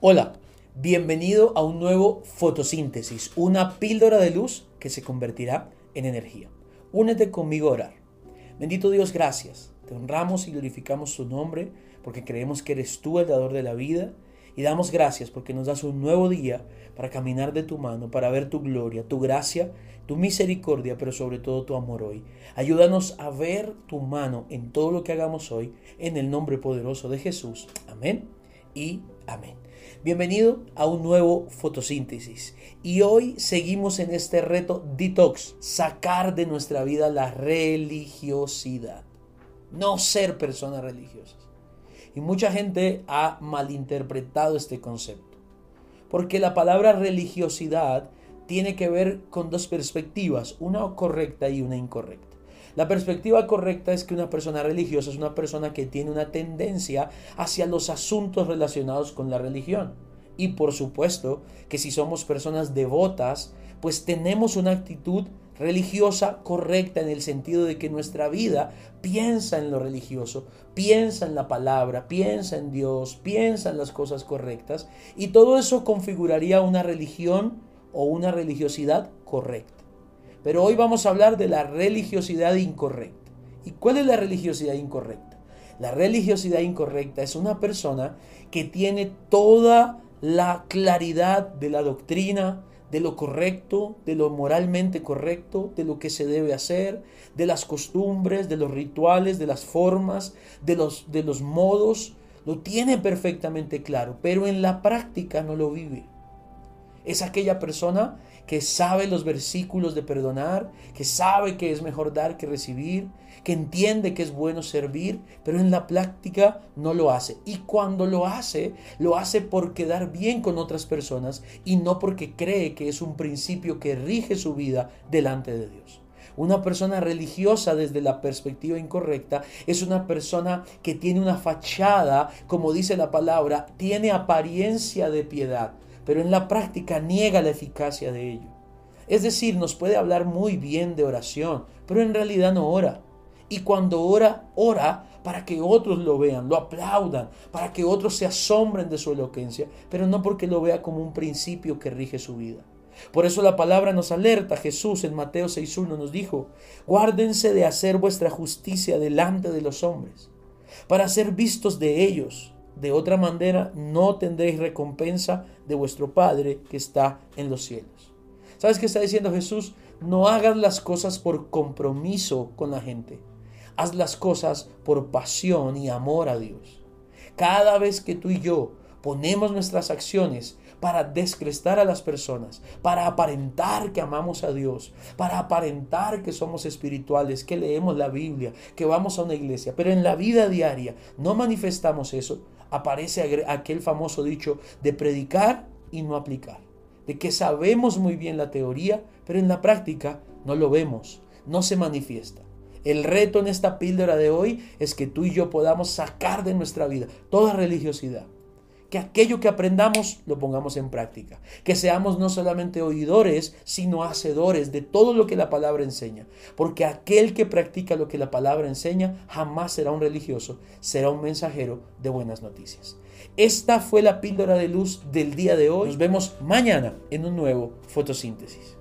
Hola, bienvenido a un nuevo fotosíntesis, una píldora de luz que se convertirá en energía. Únete conmigo a orar. Bendito Dios, gracias. Te honramos y glorificamos tu nombre porque creemos que eres tú el dador de la vida y damos gracias porque nos das un nuevo día para caminar de tu mano, para ver tu gloria, tu gracia, tu misericordia, pero sobre todo tu amor hoy. Ayúdanos a ver tu mano en todo lo que hagamos hoy, en el nombre poderoso de Jesús. Amén y amén. Bienvenido a un nuevo fotosíntesis. Y hoy seguimos en este reto detox, sacar de nuestra vida la religiosidad, no ser personas religiosas. Y mucha gente ha malinterpretado este concepto, porque la palabra religiosidad tiene que ver con dos perspectivas, una correcta y una incorrecta. La perspectiva correcta es que una persona religiosa es una persona que tiene una tendencia hacia los asuntos relacionados con la religión. Y por supuesto que si somos personas devotas, pues tenemos una actitud religiosa correcta en el sentido de que nuestra vida piensa en lo religioso, piensa en la palabra, piensa en Dios, piensa en las cosas correctas y todo eso configuraría una religión o una religiosidad correcta. Pero hoy vamos a hablar de la religiosidad incorrecta. ¿Y cuál es la religiosidad incorrecta? La religiosidad incorrecta es una persona que tiene toda la claridad de la doctrina, de lo correcto, de lo moralmente correcto, de lo que se debe hacer, de las costumbres, de los rituales, de las formas, de los, de los modos, lo tiene perfectamente claro, pero en la práctica no lo vive. Es aquella persona que sabe los versículos de perdonar, que sabe que es mejor dar que recibir, que entiende que es bueno servir, pero en la práctica no lo hace. Y cuando lo hace, lo hace por quedar bien con otras personas y no porque cree que es un principio que rige su vida delante de Dios. Una persona religiosa desde la perspectiva incorrecta es una persona que tiene una fachada, como dice la palabra, tiene apariencia de piedad, pero en la práctica niega la eficacia de ello. Es decir, nos puede hablar muy bien de oración, pero en realidad no ora. Y cuando ora, ora para que otros lo vean, lo aplaudan, para que otros se asombren de su elocuencia, pero no porque lo vea como un principio que rige su vida. Por eso la palabra nos alerta. Jesús en Mateo 6.1 nos dijo, guárdense de hacer vuestra justicia delante de los hombres, para ser vistos de ellos. De otra manera no tendréis recompensa de vuestro Padre que está en los cielos. ¿Sabes qué está diciendo Jesús? No hagas las cosas por compromiso con la gente. Haz las cosas por pasión y amor a Dios. Cada vez que tú y yo ponemos nuestras acciones para descrestar a las personas, para aparentar que amamos a Dios, para aparentar que somos espirituales, que leemos la Biblia, que vamos a una iglesia, pero en la vida diaria no manifestamos eso, aparece aquel famoso dicho de predicar y no aplicar, de que sabemos muy bien la teoría, pero en la práctica no lo vemos, no se manifiesta. El reto en esta píldora de hoy es que tú y yo podamos sacar de nuestra vida toda religiosidad que aquello que aprendamos lo pongamos en práctica, que seamos no solamente oidores, sino hacedores de todo lo que la palabra enseña, porque aquel que practica lo que la palabra enseña jamás será un religioso, será un mensajero de buenas noticias. Esta fue la píldora de luz del día de hoy. Nos vemos mañana en un nuevo fotosíntesis.